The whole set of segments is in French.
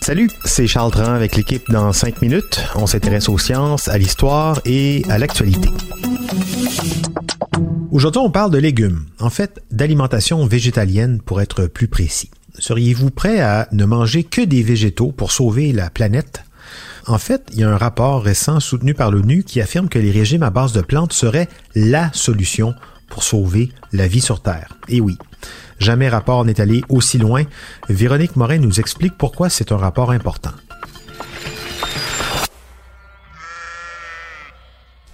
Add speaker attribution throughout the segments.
Speaker 1: Salut, c'est Charles Tran avec l'équipe dans 5 minutes. On s'intéresse aux sciences, à l'histoire et à l'actualité. Aujourd'hui, on parle de légumes, en fait d'alimentation végétalienne pour être plus précis. Seriez-vous prêt à ne manger que des végétaux pour sauver la planète? En fait, il y a un rapport récent soutenu par l'ONU qui affirme que les régimes à base de plantes seraient la solution pour sauver la vie sur Terre. Et oui, jamais rapport n'est allé aussi loin. Véronique Morin nous explique pourquoi c'est un rapport important.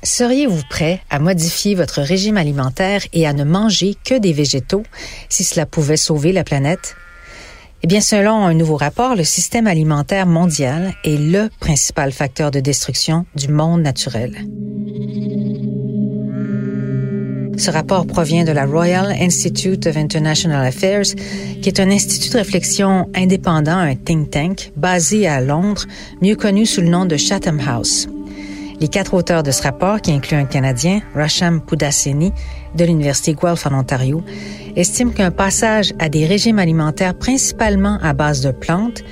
Speaker 2: Seriez-vous prêt à modifier votre régime alimentaire et à ne manger que des végétaux si cela pouvait sauver la planète? Eh bien, selon un nouveau rapport, le système alimentaire mondial est le principal facteur de destruction du monde naturel. Ce rapport provient de la Royal Institute of International Affairs, qui est un institut de réflexion indépendant, un think tank, basé à Londres, mieux connu sous le nom de Chatham House. Les quatre auteurs de ce rapport, qui incluent un Canadien, Rasham Pudaseni, de l'Université Guelph en Ontario, estiment qu'un passage à des régimes alimentaires principalement à base de plantes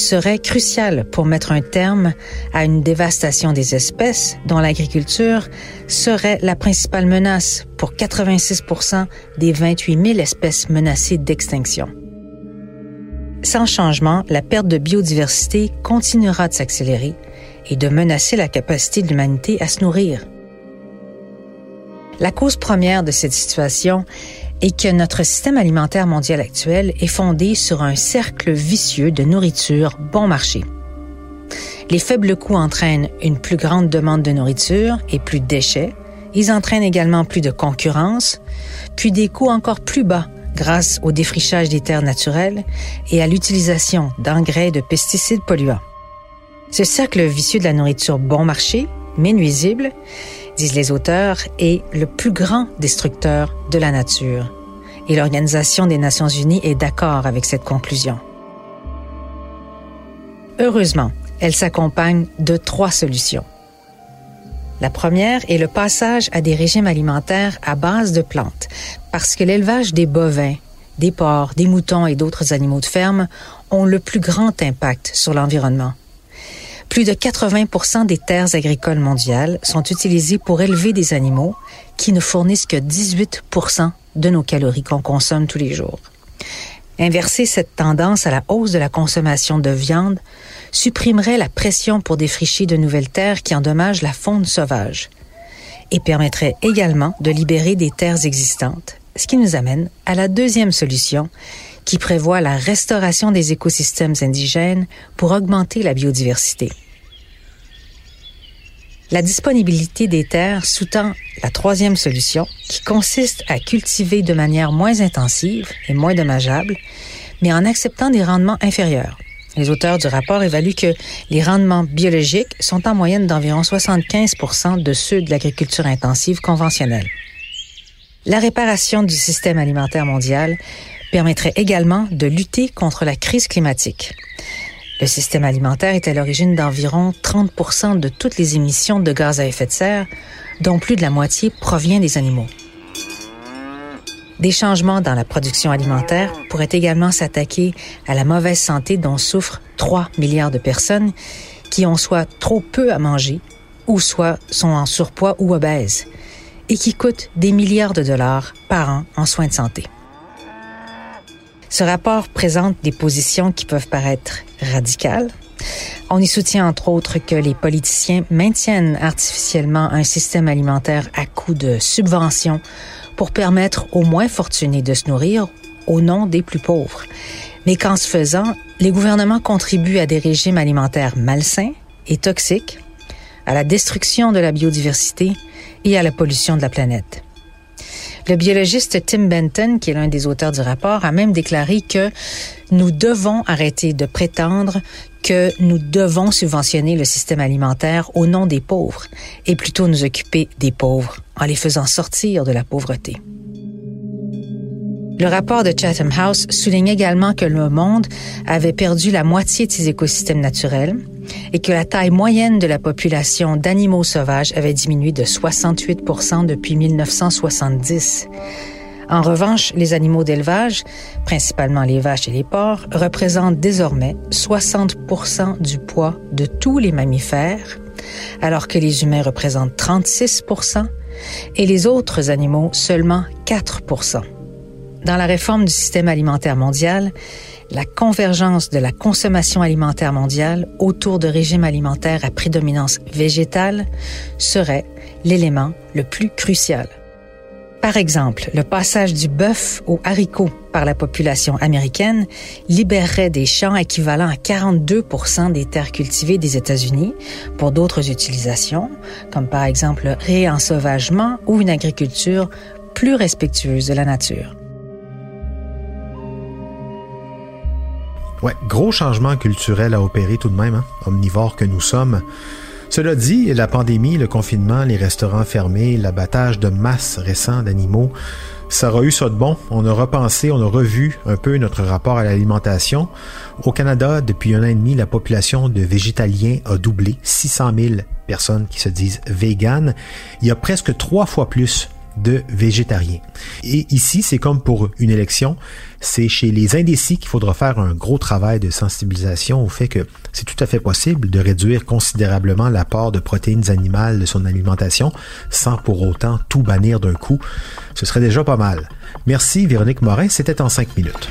Speaker 2: serait crucial pour mettre un terme à une dévastation des espèces dont l'agriculture serait la principale menace pour 86% des 28 000 espèces menacées d'extinction. Sans changement, la perte de biodiversité continuera de s'accélérer et de menacer la capacité de l'humanité à se nourrir. La cause première de cette situation et que notre système alimentaire mondial actuel est fondé sur un cercle vicieux de nourriture bon marché. Les faibles coûts entraînent une plus grande demande de nourriture et plus de déchets. Ils entraînent également plus de concurrence, puis des coûts encore plus bas grâce au défrichage des terres naturelles et à l'utilisation d'engrais et de pesticides polluants. Ce cercle vicieux de la nourriture bon marché, mais nuisible, disent les auteurs, est le plus grand destructeur de la nature. Et l'Organisation des Nations Unies est d'accord avec cette conclusion. Heureusement, elle s'accompagne de trois solutions. La première est le passage à des régimes alimentaires à base de plantes, parce que l'élevage des bovins, des porcs, des moutons et d'autres animaux de ferme ont le plus grand impact sur l'environnement. Plus de 80% des terres agricoles mondiales sont utilisées pour élever des animaux qui ne fournissent que 18% de nos calories qu'on consomme tous les jours. Inverser cette tendance à la hausse de la consommation de viande supprimerait la pression pour défricher de nouvelles terres qui endommagent la faune sauvage et permettrait également de libérer des terres existantes, ce qui nous amène à la deuxième solution qui prévoit la restauration des écosystèmes indigènes pour augmenter la biodiversité. La disponibilité des terres sous-tend la troisième solution, qui consiste à cultiver de manière moins intensive et moins dommageable, mais en acceptant des rendements inférieurs. Les auteurs du rapport évaluent que les rendements biologiques sont en moyenne d'environ 75% de ceux de l'agriculture intensive conventionnelle. La réparation du système alimentaire mondial permettrait également de lutter contre la crise climatique. Le système alimentaire est à l'origine d'environ 30 de toutes les émissions de gaz à effet de serre, dont plus de la moitié provient des animaux. Des changements dans la production alimentaire pourraient également s'attaquer à la mauvaise santé dont souffrent 3 milliards de personnes qui ont soit trop peu à manger ou soit sont en surpoids ou obèses et qui coûtent des milliards de dollars par an en soins de santé. Ce rapport présente des positions qui peuvent paraître radicales. On y soutient entre autres que les politiciens maintiennent artificiellement un système alimentaire à coût de subventions pour permettre aux moins fortunés de se nourrir au nom des plus pauvres. Mais qu'en se faisant, les gouvernements contribuent à des régimes alimentaires malsains et toxiques, à la destruction de la biodiversité et à la pollution de la planète. Le biologiste Tim Benton, qui est l'un des auteurs du rapport, a même déclaré que nous devons arrêter de prétendre que nous devons subventionner le système alimentaire au nom des pauvres et plutôt nous occuper des pauvres en les faisant sortir de la pauvreté. Le rapport de Chatham House souligne également que le monde avait perdu la moitié de ses écosystèmes naturels et que la taille moyenne de la population d'animaux sauvages avait diminué de 68% depuis 1970. En revanche, les animaux d'élevage, principalement les vaches et les porcs, représentent désormais 60 du poids de tous les mammifères, alors que les humains représentent 36% et les autres animaux seulement 4 dans la réforme du système alimentaire mondial, la convergence de la consommation alimentaire mondiale autour de régimes alimentaires à prédominance végétale serait l'élément le plus crucial. Par exemple, le passage du bœuf au haricot par la population américaine libérerait des champs équivalents à 42 des terres cultivées des États-Unis pour d'autres utilisations, comme par exemple le réensauvagement ou une agriculture plus respectueuse de la nature.
Speaker 1: Ouais, gros changement culturel à opérer tout de même, hein, omnivores que nous sommes. Cela dit, la pandémie, le confinement, les restaurants fermés, l'abattage de masse récent d'animaux, ça aura eu ça de bon. On a repensé, on a revu un peu notre rapport à l'alimentation. Au Canada, depuis un an et demi, la population de végétaliens a doublé. 600 000 personnes qui se disent véganes. Il y a presque trois fois plus de végétariens. Et ici, c'est comme pour une élection, c'est chez les indécis qu'il faudra faire un gros travail de sensibilisation au fait que c'est tout à fait possible de réduire considérablement l'apport de protéines animales de son alimentation sans pour autant tout bannir d'un coup. Ce serait déjà pas mal. Merci Véronique Morin, c'était en cinq minutes.